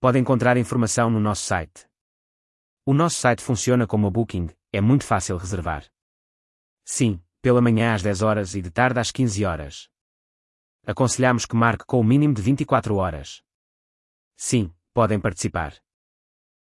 Pode encontrar informação no nosso site. O nosso site funciona como a Booking, é muito fácil reservar. Sim, pela manhã às 10 horas e de tarde às 15 horas. Aconselhamos que marque com o mínimo de 24 horas. Sim, podem participar.